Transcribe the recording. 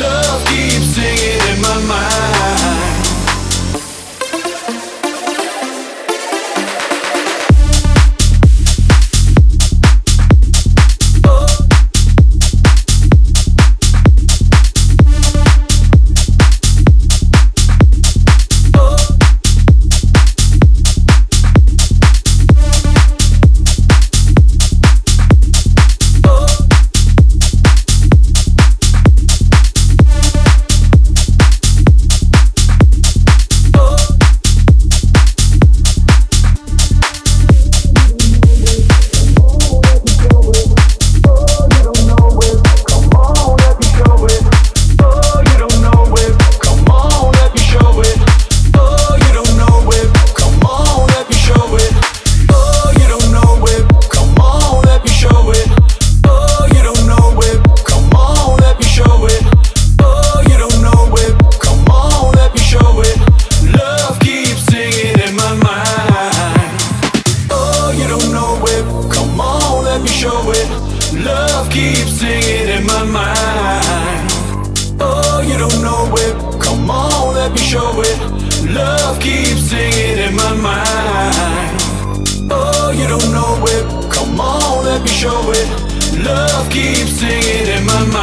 love keeps singing in my mind. show it. Love keeps singing in my mind. Oh, you don't know it. Come on, let me show it. Love keeps singing in my mind. Oh, you don't know it. Come on, let me show it. Love keeps singing in my mind.